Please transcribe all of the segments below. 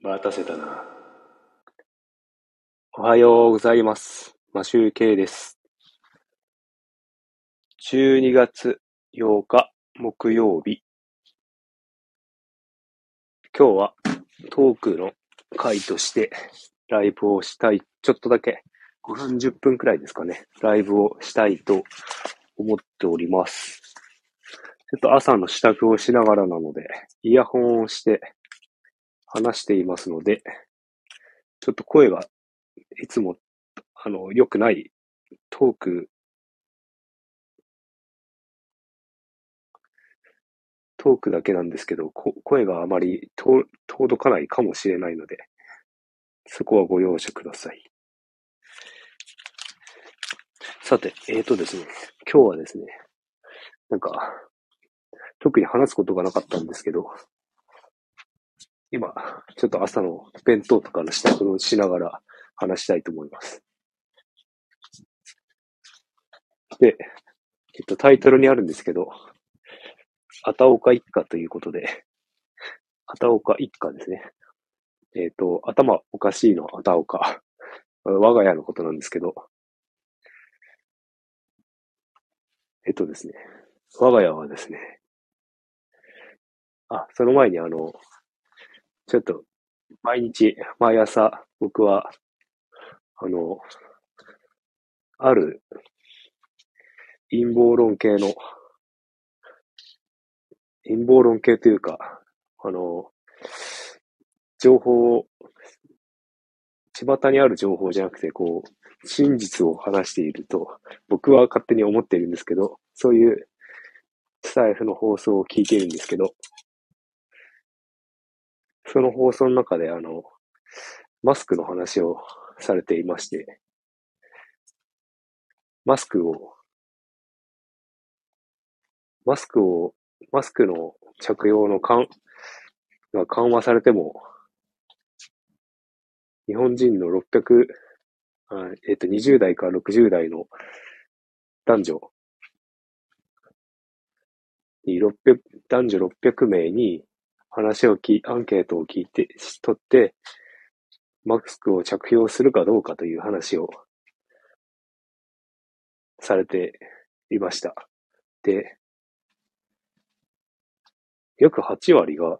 待たせたな。おはようございます。マシュウケイです。12月8日木曜日。今日はトークの回としてライブをしたい。ちょっとだけ5分10分くらいですかね。ライブをしたいと思っております。ちょっと朝の支度をしながらなので、イヤホンをして話していますので、ちょっと声がいつも、あの、良くないトーク、トークだけなんですけど、こ声があまりと届かないかもしれないので、そこはご容赦ください。さて、えーとですね、今日はですね、なんか、特に話すことがなかったんですけど、今、ちょっと朝の弁当とかの支度をしながら話したいと思います。で、えっと、タイトルにあるんですけど、あたおか一家ということで、あたおか一家ですね。えっと、頭おかしいのあたおか。我が家のことなんですけど、えっとですね、我が家はですね、あ、その前にあの、ちょっと、毎日、毎朝、僕は、あの、ある陰謀論系の、陰謀論系というか、あの、情報を、巷にある情報じゃなくて、こう、真実を話していると、僕は勝手に思っているんですけど、そういうスタイフの放送を聞いているんですけど、その放送の中で、あの、マスクの話をされていまして、マスクを、マスクを、マスクの着用の緩が緩和されても、日本人の600、あえっ、と、20代から60代の男女に600、男女600名に話を聞い、アンケートを聞いて、し取って、マスクを着用するかどうかという話をされていました。で、約8割が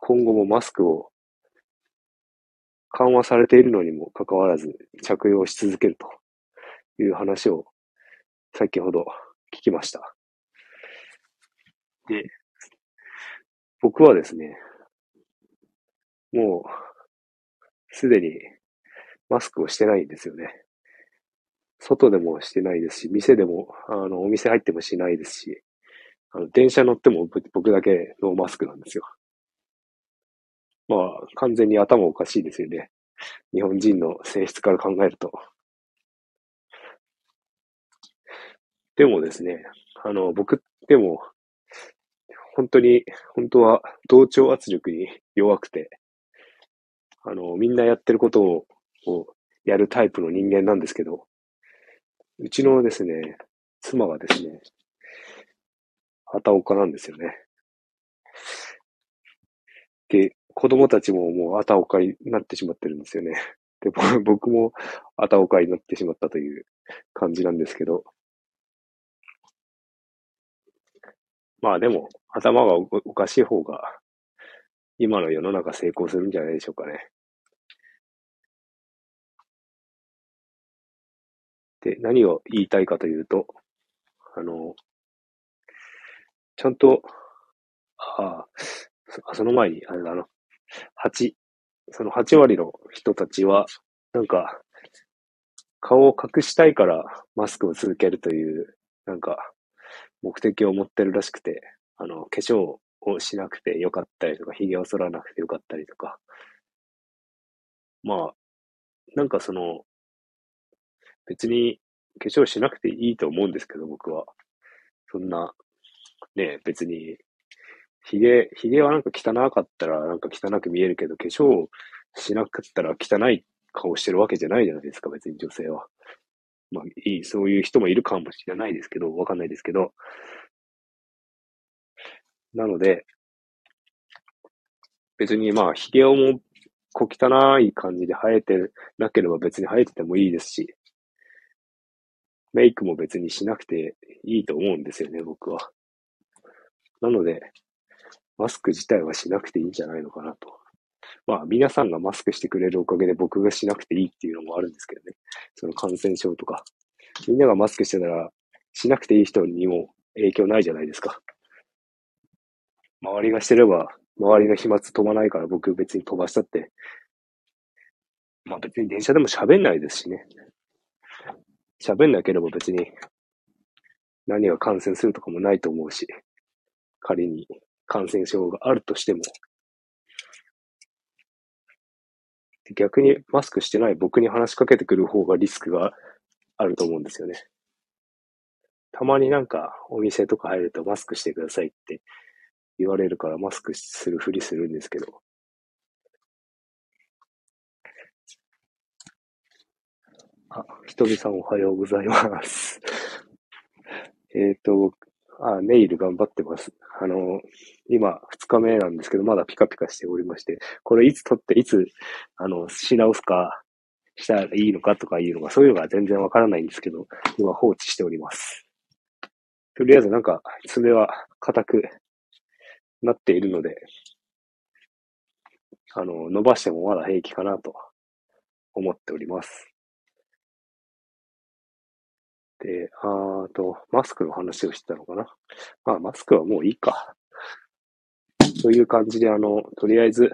今後もマスクを緩和されているのにもかかわらず着用し続けるという話を先ほど聞きました。で、僕はですね、もう、すでにマスクをしてないんですよね。外でもしてないですし、店でも、あの、お店入ってもしないですし、あの、電車乗っても僕だけノーマスクなんですよ。まあ、完全に頭おかしいですよね。日本人の性質から考えると。でもですね、あの、僕でも、本当に、本当は同調圧力に弱くて、あの、みんなやってることを、をやるタイプの人間なんですけど、うちのですね、妻がですね、畑岡なんですよね。で、子供たちももう畑岡になってしまってるんですよね。で、僕も畑岡になってしまったという感じなんですけど、まあでも、頭がおかしい方が、今の世の中成功するんじゃないでしょうかね。で、何を言いたいかというと、あの、ちゃんと、ああ、その前に、あれだな、8、その8割の人たちは、なんか、顔を隠したいからマスクを続けるという、なんか、目的を持ってるらしくて、あの、化粧をしなくてよかったりとか、髭を剃らなくてよかったりとか。まあ、なんかその、別に化粧しなくていいと思うんですけど、僕は。そんな、ね、別に、髭、髭はなんか汚かったらなんか汚く見えるけど、化粧しなかったら汚い顔してるわけじゃないじゃないですか、別に女性は。まあ、いい、そういう人もいるかもしれないですけど、わかんないですけど。なので、別にまあ、髭をも小汚い感じで生えてなければ別に生えててもいいですし、メイクも別にしなくていいと思うんですよね、僕は。なので、マスク自体はしなくていいんじゃないのかなと。まあ、皆さんがマスクしてくれるおかげで僕がしなくていいっていうのもあるんですけどね。その感染症とか。みんながマスクしてたら、しなくていい人にも影響ないじゃないですか。周りがしてれば、周りの飛沫飛ばないから僕別に飛ばしたって。まあ別に電車でも喋んないですしね。喋んなければ別に何が感染するとかもないと思うし。仮に感染症があるとしても。逆にマスクしてない僕に話しかけてくる方がリスクがあると思うんですよね。たまになんかお店とか入るとマスクしてくださいって言われるからマスクするふりするんですけど。あ、ひとみさんおはようございます。えっと、あ、ネイル頑張ってます。あの、今、二日目なんですけど、まだピカピカしておりまして、これいつ撮って、いつ、あの、し直すか、したらいいのかとかいうのが、そういうのが全然わからないんですけど、今放置しております。とりあえずなんか、爪は硬くなっているので、あの、伸ばしてもまだ平気かなと思っております。で、あと、マスクの話をしてたのかな？まあ、マスクはもういいか。という感じで、あの、とりあえず、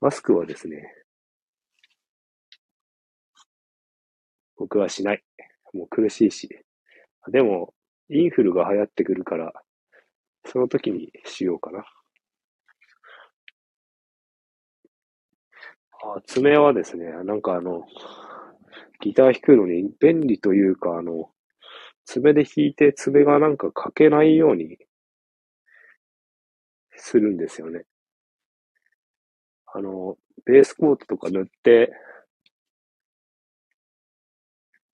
マスクはですね、僕はしない。もう苦しいし。でも、インフルが流行ってくるから、その時にしようかな。あ、爪はですね、なんかあの、ギター弾くのに便利というか、あの、爪で弾いて爪がなんか欠けないようにするんですよね。あの、ベースコートとか塗って、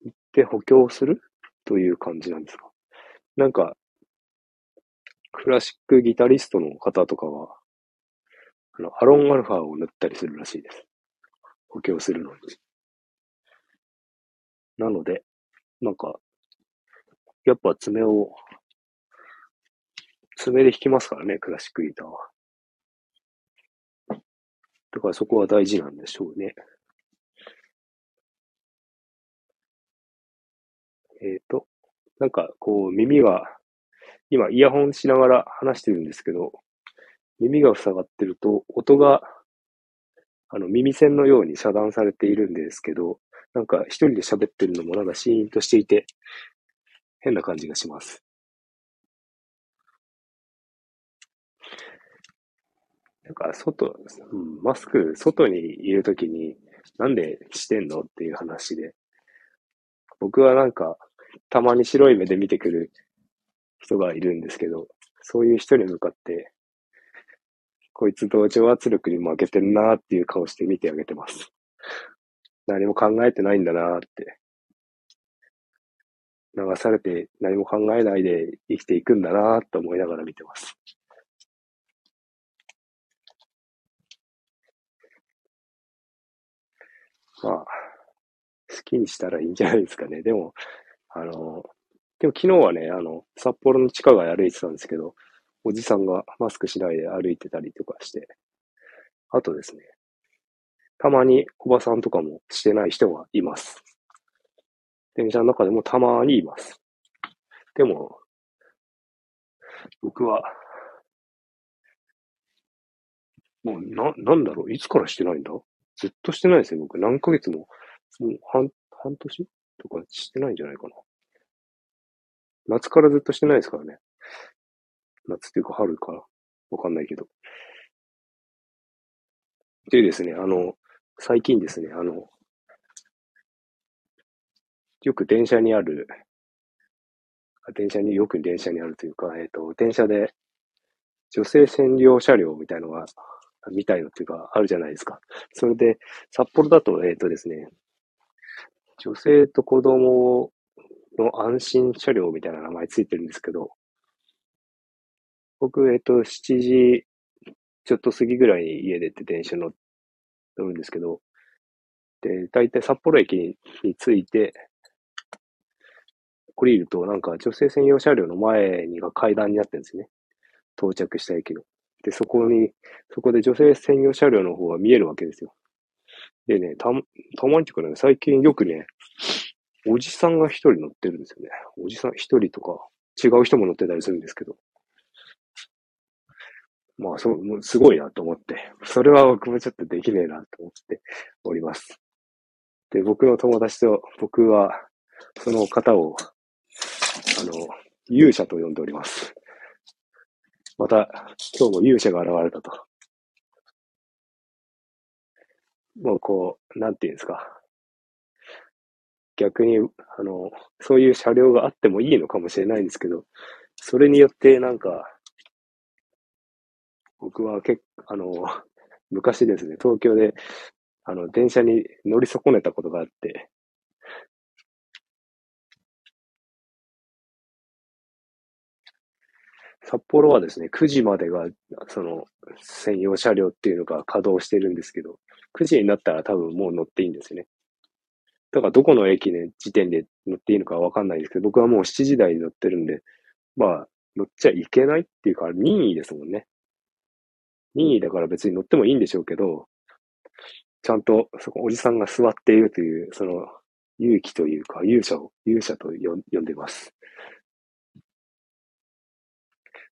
って補強するという感じなんですか？なんか、クラシックギタリストの方とかは、あの、アロンアルファを塗ったりするらしいです。補強するのに。なので、なんか、やっぱ爪を、爪で弾きますからね、クラシックギターは。だからそこは大事なんでしょうね。えっ、ー、と、なんかこう耳が、今イヤホンしながら話してるんですけど、耳が塞がってると音があの耳栓のように遮断されているんですけど、なんか一人で喋ってるのもなんかシーンとしていて、変な感じがします。なんか外、うん、マスク外にいるときになんでしてんのっていう話で、僕はなんかたまに白い目で見てくる人がいるんですけど、そういう人に向かって、こいつ同調圧力に負けてるなーっていう顔して見てあげてます。何も考えてないんだなーって。流されて何も考えないで生きていくんだなと思いながら見てます。まあ、好きにしたらいいんじゃないですかね。でも、あの、でも昨日はね、あの、札幌の地下街歩いてたんですけど、おじさんがマスクしないで歩いてたりとかして、あとですね、たまにおばさんとかもしてない人がいます。電車の中でもたまにいます。でも、僕は、もう、な、なんだろういつからしてないんだ？ずっとしてないですよ、僕。何ヶ月も、もう半、半年？とかしてないんじゃないかな。夏からずっとしてないですからね。夏っていうか春からわかんないけど。でですね、あの、最近ですね、あの、よく電車にある、電車に、よく電車にあるというか、えっ、ー、と、電車で女性専用車両みたいのが、みたいのっていうか、あるじゃないですか。それで、札幌だと、えっ、ー、とですね、女性と子供の安心車両みたいな名前ついてるんですけど、僕、えっ、と、7時ちょっと過ぎぐらいに家出て電車乗るんですけど、で、大体札幌駅に着いて、降りると、なんか女性専用車両の前にが階段になってるんですね。到着した駅の。で、そこに、そこで女性専用車両の方が見えるわけですよ。でね、た、たまにっていうかね、最近よくね、おじさんが一人乗ってるんですよね。おじさん一人とか、違う人も乗ってたりするんですけど。まあ、そう、すごいなと思って。それは僕もちょっとできねえなと思っております。で、僕の友達と僕は、その方を、あの、勇者と呼んでおります。また、今日も勇者が現れたと。もうこう、なんていうんですか。逆に、あの、そういう車両があってもいいのかもしれないんですけど、それによってなんか、僕は結構、あの、昔ですね、東京で、あの、電車に乗り損ねたことがあって、札幌はですね、9時までが、その、専用車両っていうのが稼働してるんですけど、9時になったら多分もう乗っていいんですね。だからどこの駅で時点で乗っていいのかわかんないですけど、僕はもう7時台に乗ってるんで、まあ、乗っちゃいけないっていうか、任意ですもんね。任意だから別に乗ってもいいんでしょうけど、ちゃんとそこおじさんが座っているという、その勇気というか、勇者を、勇者と呼んでます。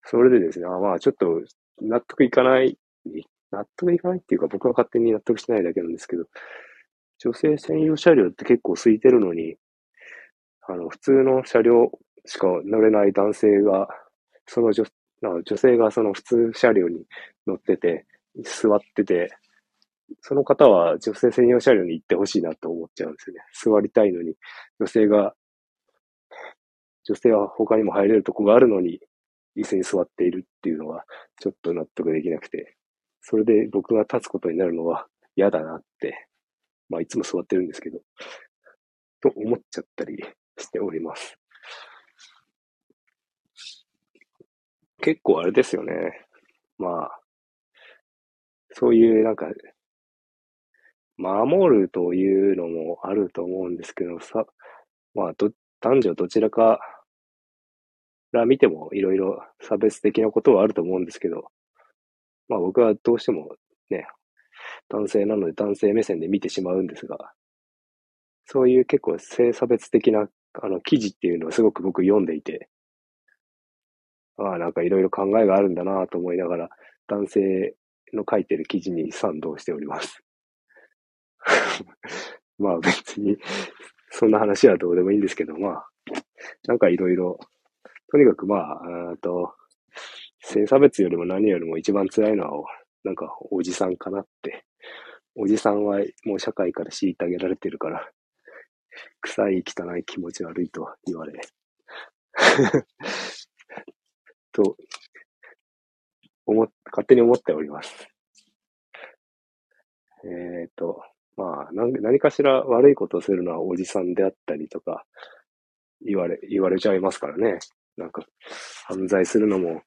それでですね、あまあちょっと納得いかない、納得いかないっていうか僕は勝手に納得してないだけなんですけど、女性専用車両って結構空いてるのに、あの、普通の車両しか乗れない男性が、その女女性がその普通車両に乗ってて、座ってて、その方は女性専用車両に行ってほしいなと思っちゃうんですよね。座りたいのに、女性が、女性は他にも入れるとこがあるのに、椅子に座っているっていうのは、ちょっと納得できなくて、それで僕が立つことになるのは嫌だなって、まあいつも座ってるんですけど、と思っちゃったりしております。結構あれですよね。まあ、そういうなんか、守るというのもあると思うんですけどさ、まあ、ど、男女どちらから見てもいろいろ差別的なことはあると思うんですけど、まあ僕はどうしてもね、男性なので男性目線で見てしまうんですが、そういう結構性差別的なあの記事っていうのをすごく僕読んでいて、ああ、なんかいろいろ考えがあるんだなと思いながら、男性の書いてる記事に賛同しております。まあ別に、そんな話はどうでもいいんですけど、まあ、なんかいろいろとにかくまあ、あと、性差別よりも何よりも一番辛いのは、なんかおじさんかなって。おじさんはもう社会から虐げられてるから、臭い汚い気持ち悪いと言われ。と、思、勝手に思っております。えっ、ー、と、まあ何、何かしら悪いことをするのはおじさんであったりとか、言われ、言われちゃいますからね。なんか、犯罪するのも、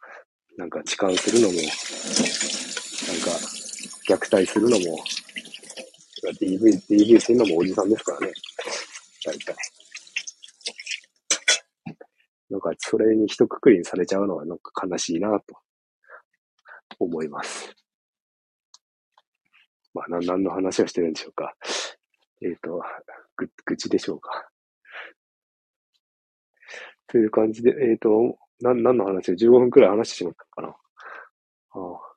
なんか痴漢するのも、なんか、虐待するのも、DV、DV するのもおじさんですからね。大体。なんか、それに一括りにされちゃうのは、なんか悲しいなと、思います。まあ、何の話をしてるんでしょうか。えっ、ー、と、ぐ、愚痴でしょうか。という感じで、えっ、ー、と、な、何の話を15分くらい話してしまったのかな。ああ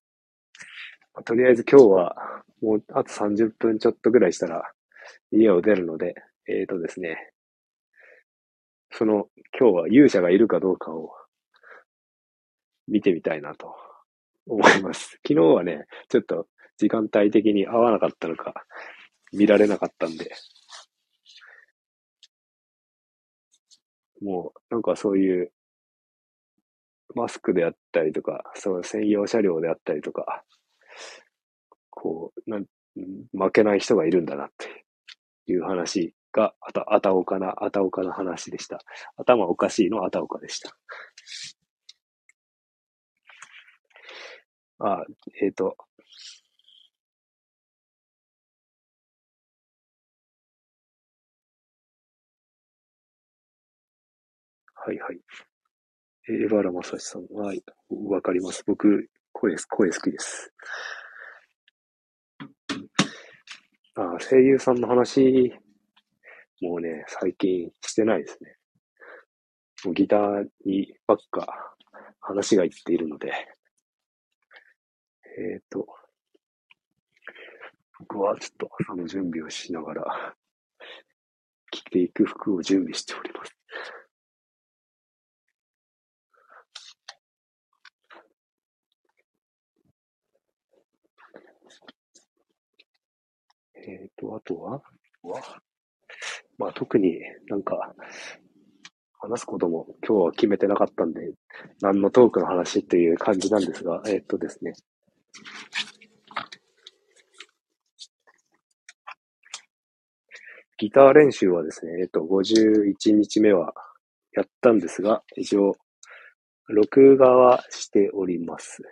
とりあえず今日は、もうあと30分ちょっとぐらいしたら家を出るので、えっ、ー、とですね、その今日は勇者がいるかどうかを見てみたいなと思います。昨日はね、ちょっと時間帯的に合わなかったのか、見られなかったんで、もう、なんかそういう、マスクであったりとか、その専用車両であったりとか、こう、なん、負けない人がいるんだなっていう話が、あた、あたおかな、あたおかな話でした。頭おかしいのあたおかでした。あ、えっ、ー、と、はいはい。えー、バラマサシさんは、わかります。僕、声、声好きです。あ声優さんの話、もうね、最近してないですね。もうギターにばっか話がいっているので、えっ、ー、と、僕はちょっと朝の準備をしながら、着ていく服を準備しております。えっ、ー、と、あとは？まあ特になんか、話すことも今日は決めてなかったんで、何のトークの話っていう感じなんですが、えっ、ー、とですね。ギター練習はですね、えっと、51日目はやったんですが、一応、録画はしております。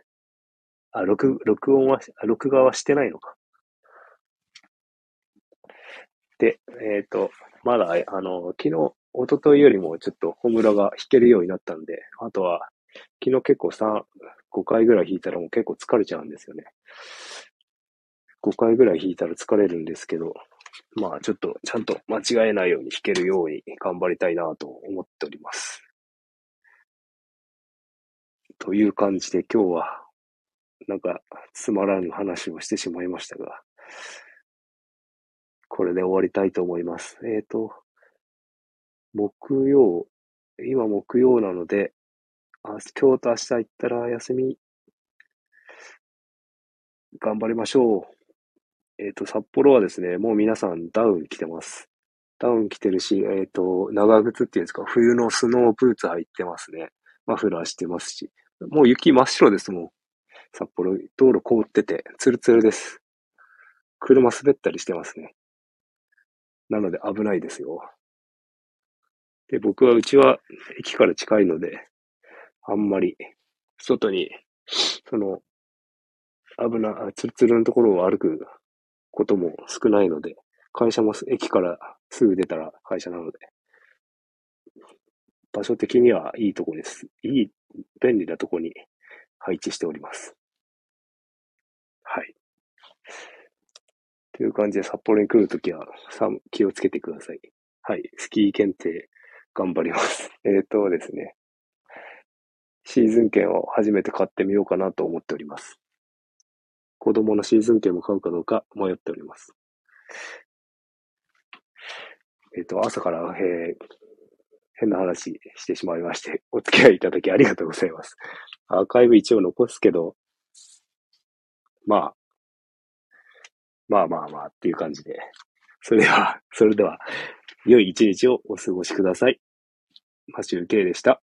あ、録、録音は、録画はしてないのか。で、えっ、ー、と、まだ、あの、昨日、一昨日よりもちょっとホムラが弾けるようになったんで、あとは、昨日結構3、5回ぐらい弾いたらもう結構疲れちゃうんですよね。5回ぐらい弾いたら疲れるんですけど、まあちょっとちゃんと間違えないように弾けるように頑張りたいなと思っております。という感じで今日はなんかつまらぬ話をしてしまいましたが、これで終わりたいと思います。えっ、ー、と、木曜、今木曜なので、あ今日と明日行ったら休み、頑張りましょう。えっ、ー、と、札幌はですね、もう皆さんダウン着てます。ダウン着てるし、えっ、ー、と、長靴っていうんですか、冬のスノーブーツ履いてますね。マフラーしてますし。もう雪真っ白ですもん。札幌、道路凍ってて、ツルツルです。車滑ったりしてますね。なので危ないですよ。で、僕は、うちは駅から近いので、あんまり、外に、その、危な、ツルツルのところを歩くことも少ないので、会社も駅からすぐ出たら会社なので、場所的にはいいとこです。いい、便利なとこに配置しております。はい。という感じで札幌に来るときは気をつけてください。はい。スキー検定頑張ります。えっ、ー、とですね。シーズン券を初めて買ってみようかなと思っております。子供のシーズン券も買うかどうか迷っております。えっ、ー、と、朝から、えー、変な話してしまいまして、お付き合いいただきありがとうございます。アーカイブ一応残すけど、まあ、まあまあまあっていう感じで。それでは、それでは、良い一日をお過ごしください。マシュウケイでした。